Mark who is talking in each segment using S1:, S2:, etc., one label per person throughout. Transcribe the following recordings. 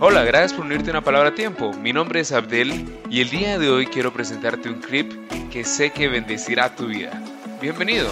S1: Hola, gracias por unirte a una palabra a tiempo. Mi nombre es Abdel y el día de hoy quiero presentarte un clip que sé que bendecirá tu vida. Bienvenido.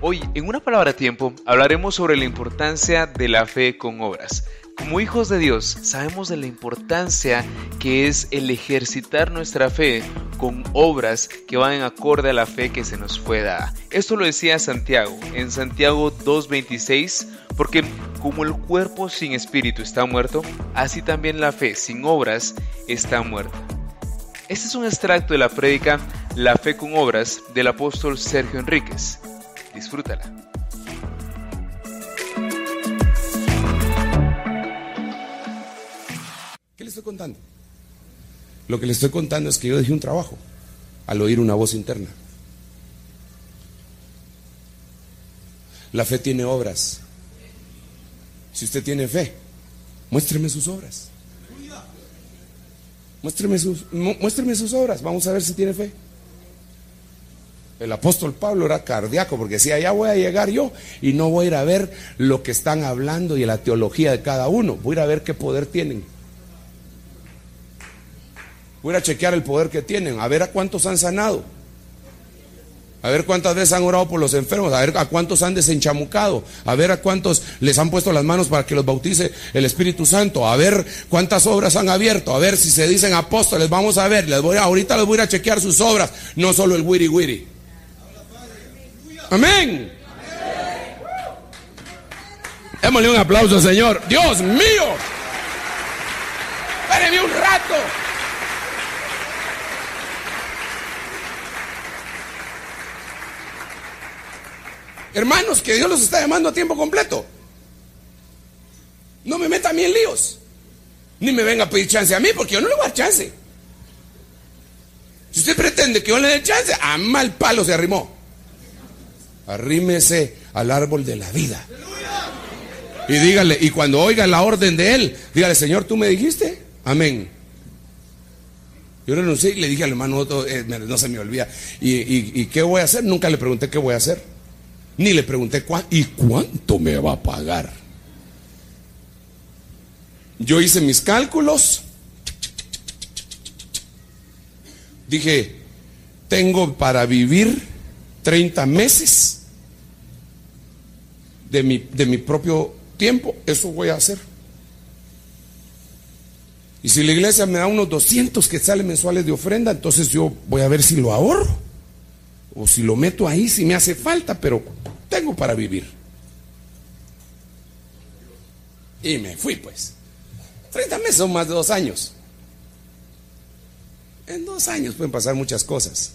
S1: Hoy, en una palabra a tiempo, hablaremos sobre la importancia de la fe con obras. Como hijos de Dios, sabemos de la importancia que es el ejercitar nuestra fe con obras que van en acorde a la fe que se nos fue dada. Esto lo decía Santiago en Santiago 2.26, porque como el cuerpo sin espíritu está muerto, así también la fe sin obras está muerta. Este es un extracto de la prédica La fe con obras del apóstol Sergio Enríquez. Disfrútala.
S2: Estoy contando? Lo que le estoy contando es que yo dejé un trabajo al oír una voz interna. La fe tiene obras. Si usted tiene fe, muéstreme sus obras. Muéstreme sus, muéstreme sus obras. Vamos a ver si tiene fe. El apóstol Pablo era cardíaco porque decía, ya voy a llegar yo y no voy a ir a ver lo que están hablando y la teología de cada uno. Voy a ir a ver qué poder tienen. Voy a a chequear el poder que tienen, a ver a cuántos han sanado. A ver cuántas veces han orado por los enfermos, a ver a cuántos han desenchamucado, a ver a cuántos les han puesto las manos para que los bautice el Espíritu Santo, a ver cuántas obras han abierto, a ver si se dicen apóstoles, vamos a ver, les voy ahorita les voy a a chequear sus obras, no solo el wiri wiri. Amén. Démosle un aplauso, Señor. Dios mío. Espéreme un rato. Hermanos, que Dios los está llamando a tiempo completo. No me meta a mí en líos. Ni me venga a pedir chance a mí, porque yo no le voy a dar chance. Si usted pretende que yo le dé chance, a mal palo se arrimó. Arrímese al árbol de la vida. Y dígale, y cuando oiga la orden de él, dígale, Señor, tú me dijiste, amén. Yo renuncié y le dije al hermano, eh, no se me olvida, ¿Y, ¿Y, qué voy a hacer? Nunca le pregunté qué voy a hacer. Ni le pregunté ¿y cuánto me va a pagar? Yo hice mis cálculos. Dije, tengo para vivir 30 meses de mi, de mi propio tiempo. Eso voy a hacer. Y si la iglesia me da unos 200 que salen mensuales de ofrenda, entonces yo voy a ver si lo ahorro. O si lo meto ahí, si me hace falta, pero tengo para vivir. Y me fui pues. 30 meses son más de dos años. En dos años pueden pasar muchas cosas.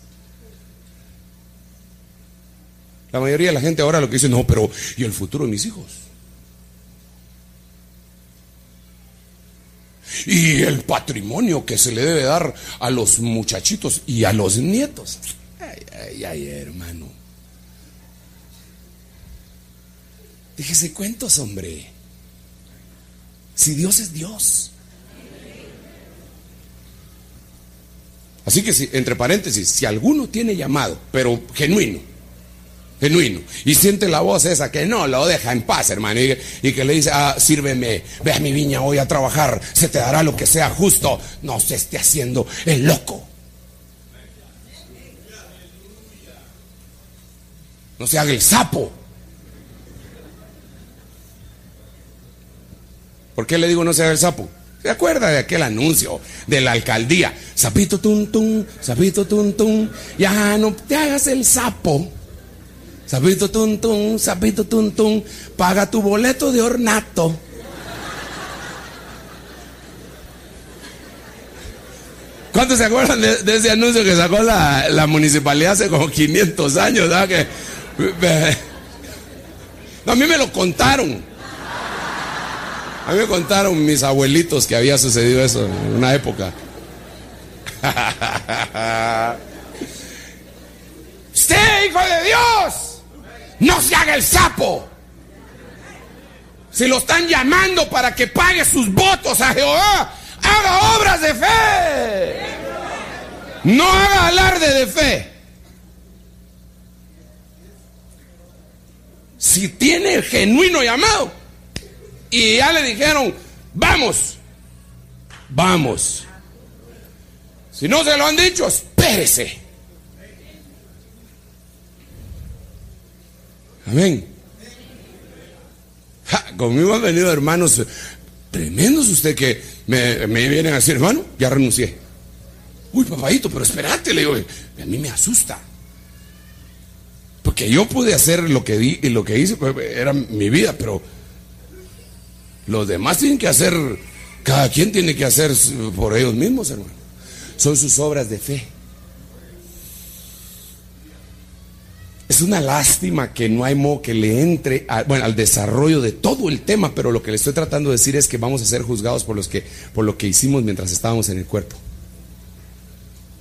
S2: La mayoría de la gente ahora lo que dice, no, pero ¿y el futuro de mis hijos? Y el patrimonio que se le debe dar a los muchachitos y a los nietos. Ay, ay, hermano. Déjese cuentos, hombre. Si Dios es Dios. Así que si, entre paréntesis, si alguno tiene llamado, pero genuino, genuino, y siente la voz esa que no lo deja en paz, hermano, y, que le dice, ah, sírveme, ve a mi viña hoy a trabajar, se te dará lo que sea justo, no se esté haciendo el loco. No se haga el sapo. ¿Por qué le digo no se haga el sapo? ¿Se acuerda de aquel anuncio de la alcaldía? Sapito tum tum, sapito tum tum, ya no te hagas el sapo. Sapito tum tum, sapito tum tum, paga tu boleto de ornato. ¿Cuántos se acuerdan de, ese anuncio que sacó la, municipalidad hace como 500 años? Que, a mí me lo contaron. A mí me contaron mis abuelitos que había sucedido eso en una época. Usted, hijo de Dios, no se haga el sapo. Si lo están llamando para que pague sus votos a Jehová, haga obras de fe. No haga alarde de fe. Si tiene el genuino llamado y ya le dijeron, vamos, vamos. Si no se lo han dicho, espérese. Amén. conmigo han venido hermanos tremendos usted que me, me vienen a decir, hermano, ya renuncié. Uy, papadito, pero espérate, le digo, a mí me asusta. Porque yo pude hacer lo que di y lo que hice pues, era mi vida, pero los demás tienen que hacer, cada quien tiene que hacer por ellos mismos, hermano. Son sus obras de fe. Es una lástima que no hay modo que le entre bueno, al desarrollo de todo el tema, pero lo que le estoy tratando de decir es que vamos a ser juzgados por, los que, por lo que hicimos mientras estábamos en el cuerpo.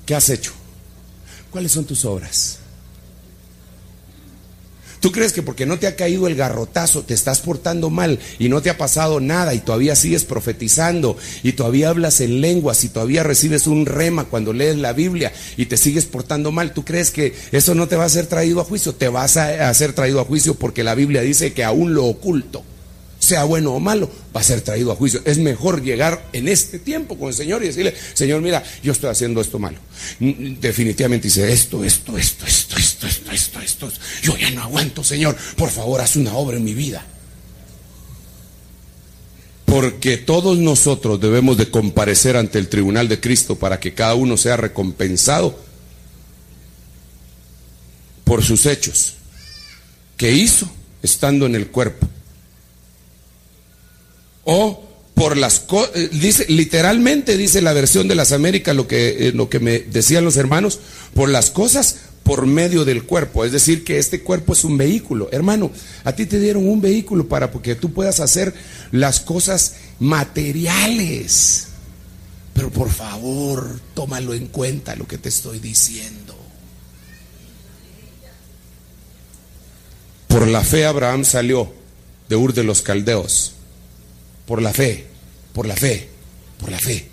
S2: ¿Qué has hecho? ¿Cuáles son tus obras? ¿Tú crees que porque no te ha caído el garrotazo te estás portando mal y no te ha pasado nada y todavía sigues profetizando y todavía hablas en lenguas y todavía recibes un rema cuando lees la Biblia y te sigues portando mal? ¿Tú crees que eso no te va a ser traído a juicio? Te vas a, ser traído a juicio porque la Biblia dice que aún lo oculto sea bueno o malo, va a ser traído a juicio. Es mejor llegar en este tiempo con el Señor y decirle, Señor, mira, yo estoy haciendo esto malo. Definitivamente dice, esto, esto, esto, esto, esto, esto, esto, esto. Yo ya no aguanto, Señor. Por favor, haz una obra en mi vida. Porque todos nosotros debemos de comparecer ante el tribunal de Cristo para que cada uno sea recompensado por sus hechos que hizo estando en el cuerpo o por las cosas, eh, dice, literalmente dice la versión de las Américas lo que, eh, lo que me decían los hermanos, por las cosas por medio del cuerpo. Es decir, que este cuerpo es un vehículo. Hermano, a ti te dieron un vehículo para que tú puedas hacer las cosas materiales. Pero por favor, tómalo en cuenta lo que te estoy diciendo. Por la fe Abraham salió de Ur de los Caldeos por la fe, por la fe, por la fe.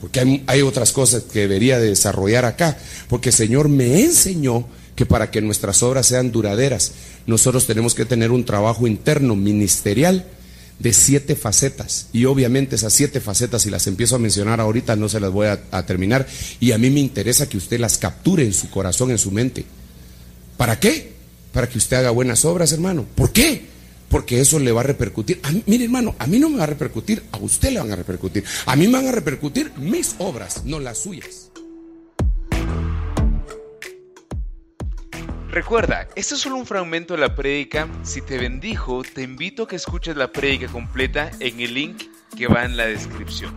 S2: Porque hay, otras cosas que debería de desarrollar acá. Porque el Señor me enseñó que para que nuestras obras sean duraderas, nosotros tenemos que tener un trabajo interno, ministerial, de siete facetas. Y obviamente esas siete facetas, si las empiezo a mencionar ahorita, no se las voy a, a, terminar. Y a mí me interesa que usted las capture en su corazón, en su mente. ¿Para qué? Para que usted haga buenas obras, hermano. ¿Por qué? Porque eso le va a repercutir. mire, hermano, a mí no me va a repercutir, a usted le van a repercutir. A mí me van a repercutir mis obras, no las suyas.
S1: Recuerda, esto es solo un fragmento de la prédica. Si te bendijo, te invito a que escuches la prédica completa en el link que va en la descripción.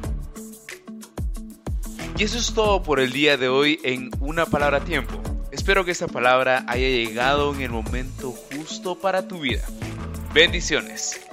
S1: Y eso es todo por el día de hoy en Una Palabra a Tiempo. Espero que esta palabra haya llegado en el momento justo para tu vida. Bendiciones.